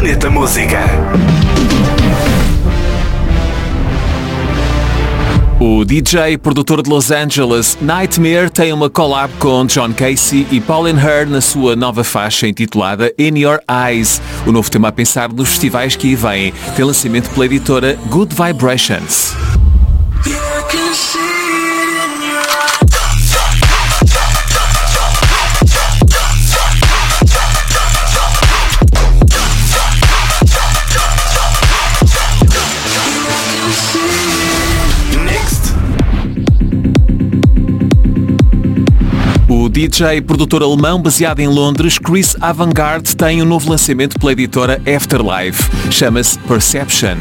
Planeta Música. O DJ produtor de Los Angeles, Nightmare, tem uma collab com John Casey e Pauline Heard na sua nova faixa intitulada In Your Eyes. O novo tema a pensar nos festivais que aí vêm. Tem lançamento pela editora Good Vibrations. O DJ produtor alemão baseado em Londres, Chris Avantgarde, tem um novo lançamento pela editora Afterlife. Chama-se Perception.